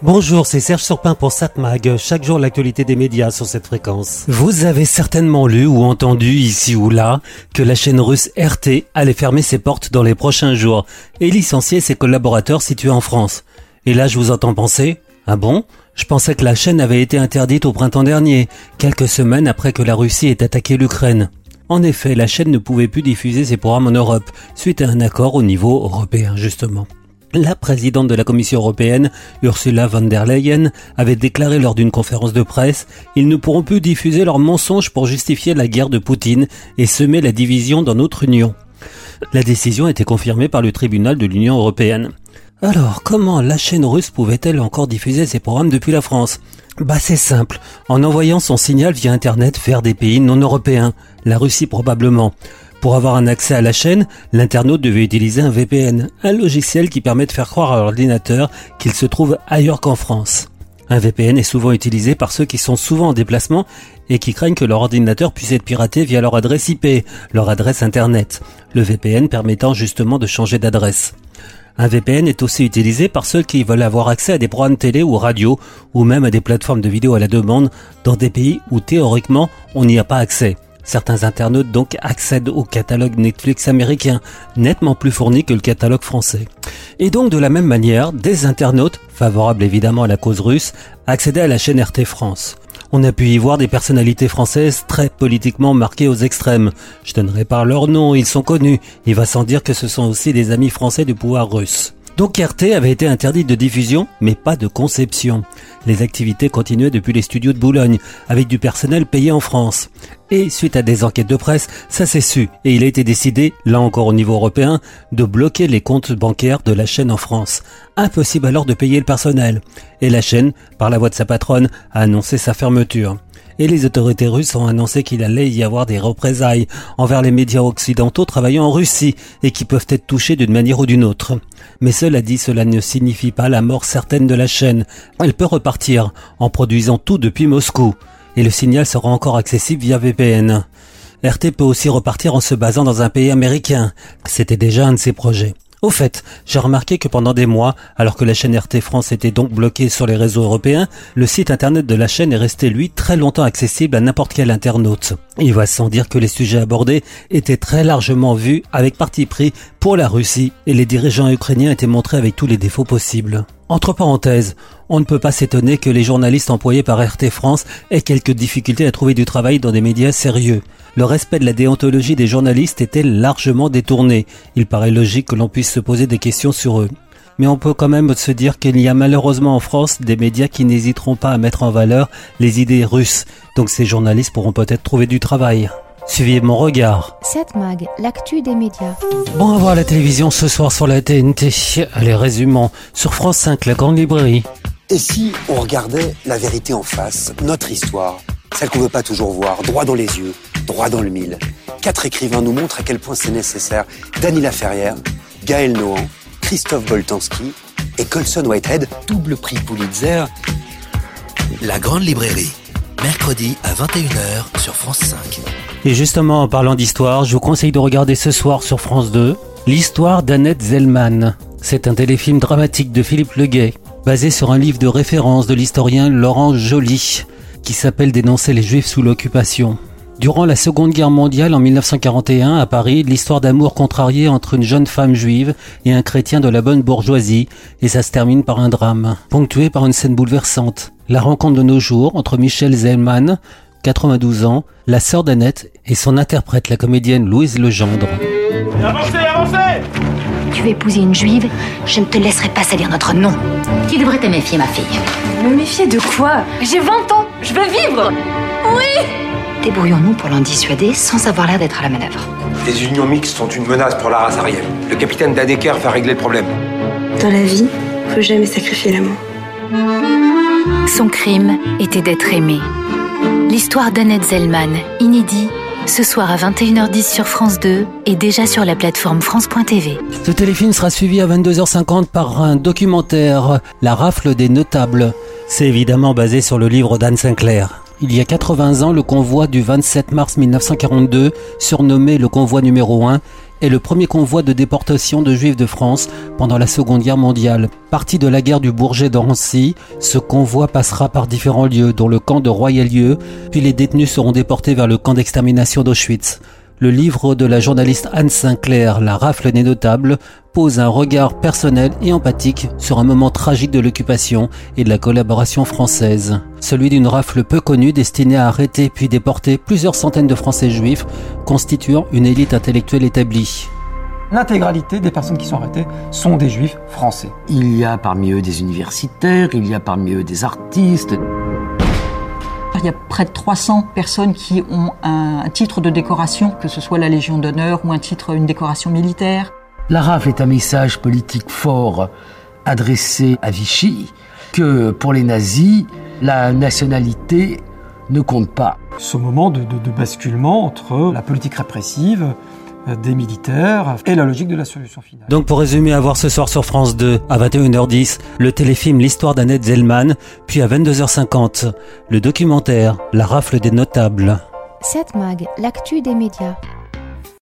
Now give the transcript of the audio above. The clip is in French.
Bonjour, c'est Serge Surpin pour SatMag. Chaque jour, l'actualité des médias sur cette fréquence. Vous avez certainement lu ou entendu ici ou là que la chaîne russe RT allait fermer ses portes dans les prochains jours et licencier ses collaborateurs situés en France. Et là, je vous entends penser, ah bon? Je pensais que la chaîne avait été interdite au printemps dernier, quelques semaines après que la Russie ait attaqué l'Ukraine. En effet, la chaîne ne pouvait plus diffuser ses programmes en Europe, suite à un accord au niveau européen justement. La présidente de la Commission européenne, Ursula von der Leyen, avait déclaré lors d'une conférence de presse Ils ne pourront plus diffuser leurs mensonges pour justifier la guerre de Poutine et semer la division dans notre Union. La décision a été confirmée par le tribunal de l'Union européenne. Alors, comment la chaîne russe pouvait-elle encore diffuser ses programmes depuis la France? Bah c'est simple, en envoyant son signal via Internet vers des pays non européens, la Russie probablement. Pour avoir un accès à la chaîne, l'internaute devait utiliser un VPN, un logiciel qui permet de faire croire à l'ordinateur qu'il se trouve ailleurs qu'en France. Un VPN est souvent utilisé par ceux qui sont souvent en déplacement et qui craignent que leur ordinateur puisse être piraté via leur adresse IP, leur adresse Internet, le VPN permettant justement de changer d'adresse. Un VPN est aussi utilisé par ceux qui veulent avoir accès à des programmes télé ou radio ou même à des plateformes de vidéo à la demande dans des pays où théoriquement on n'y a pas accès. Certains internautes donc accèdent au catalogue Netflix américain, nettement plus fourni que le catalogue français. Et donc de la même manière, des internautes, favorables évidemment à la cause russe, accédaient à la chaîne RT France. On a pu y voir des personnalités françaises très politiquement marquées aux extrêmes. Je donnerai pas leur nom, ils sont connus. Il va sans dire que ce sont aussi des amis français du pouvoir russe. Donc RT avait été interdit de diffusion, mais pas de conception. Les activités continuaient depuis les studios de Boulogne, avec du personnel payé en France. Et suite à des enquêtes de presse, ça s'est su, et il a été décidé, là encore au niveau européen, de bloquer les comptes bancaires de la chaîne en France. Impossible alors de payer le personnel. Et la chaîne, par la voix de sa patronne, a annoncé sa fermeture et les autorités russes ont annoncé qu'il allait y avoir des représailles envers les médias occidentaux travaillant en Russie et qui peuvent être touchés d'une manière ou d'une autre. Mais cela dit, cela ne signifie pas la mort certaine de la chaîne. Elle peut repartir en produisant tout depuis Moscou et le signal sera encore accessible via VPN. RT peut aussi repartir en se basant dans un pays américain. C'était déjà un de ses projets. Au fait, j'ai remarqué que pendant des mois, alors que la chaîne RT France était donc bloquée sur les réseaux européens, le site internet de la chaîne est resté lui très longtemps accessible à n'importe quel internaute. Il va sans dire que les sujets abordés étaient très largement vus avec parti pris pour la Russie et les dirigeants ukrainiens étaient montrés avec tous les défauts possibles. Entre parenthèses, on ne peut pas s'étonner que les journalistes employés par RT France aient quelques difficultés à trouver du travail dans des médias sérieux. Le respect de la déontologie des journalistes était largement détourné? Il paraît logique que l'on puisse se poser des questions sur eux. Mais on peut quand même se dire qu'il y a malheureusement en France des médias qui n'hésiteront pas à mettre en valeur les idées russes. Donc ces journalistes pourront peut-être trouver du travail. Suivez mon regard. Cette mag, l'actu des médias. Bon à voir la télévision ce soir sur la TNT. Allez, résumons. Sur France 5, la grande librairie. Et si on regardait la vérité en face, notre histoire, celle qu'on ne veut pas toujours voir, droit dans les yeux, droit dans le mille Quatre écrivains nous montrent à quel point c'est nécessaire. Dany Laferrière, Gaël Nohan, Christophe Boltanski et Colson Whitehead, double prix Pulitzer. La grande librairie, mercredi à 21h sur France 5. Et justement, en parlant d'histoire, je vous conseille de regarder ce soir sur France 2 l'histoire d'Annette Zellman. C'est un téléfilm dramatique de Philippe Leguet, basé sur un livre de référence de l'historien Laurent Joly, qui s'appelle Dénoncer les Juifs sous l'occupation. Durant la Seconde Guerre mondiale en 1941 à Paris, l'histoire d'amour contrariée entre une jeune femme juive et un chrétien de la bonne bourgeoisie, et ça se termine par un drame, ponctué par une scène bouleversante. La rencontre de nos jours entre Michel Zellman, 92 ans, la sœur d'Annette et son interprète, la comédienne Louise Legendre. Avancez, avancez Tu veux épouser une juive? Je ne te laisserai pas salir notre nom. Tu devrais te méfier, ma fille. Me méfier de quoi? J'ai 20 ans, je veux vivre Oui Débrouillons-nous pour l'en dissuader sans avoir l'air d'être à la manœuvre. Les unions mixtes sont une menace pour la race arienne. Le capitaine Dadeker va régler le problème. Dans la vie, faut jamais sacrifier l'amour. Son crime était d'être aimé. L'histoire d'Annette Zellman, inédit, ce soir à 21h10 sur France 2 et déjà sur la plateforme France.tv. Ce téléfilm sera suivi à 22h50 par un documentaire, La rafle des notables. C'est évidemment basé sur le livre d'Anne Sinclair. Il y a 80 ans, le convoi du 27 mars 1942, surnommé le convoi numéro 1, est le premier convoi de déportation de juifs de France pendant la Seconde Guerre mondiale. Parti de la guerre du Bourget d'Ancy, ce convoi passera par différents lieux, dont le camp de Royalieu, puis les détenus seront déportés vers le camp d'extermination d'Auschwitz. Le livre de la journaliste Anne Sinclair, La rafle des notables, pose un regard personnel et empathique sur un moment tragique de l'occupation et de la collaboration française. Celui d'une rafle peu connue destinée à arrêter puis déporter plusieurs centaines de Français juifs, constituant une élite intellectuelle établie. L'intégralité des personnes qui sont arrêtées sont des juifs français. Il y a parmi eux des universitaires, il y a parmi eux des artistes. Il y a près de 300 personnes qui ont un titre de décoration, que ce soit la Légion d'honneur ou un titre, une décoration militaire. La rafle est un message politique fort adressé à Vichy, que pour les nazis, la nationalité ne compte pas. Ce moment de, de basculement entre la politique répressive des militaires et la logique de la solution finale. Donc pour résumer, à voir ce soir sur France 2 à 21h10, le téléfilm L'histoire d'Annette Zellman, puis à 22h50, le documentaire La rafle des notables. 7 Mag, l'actu des médias.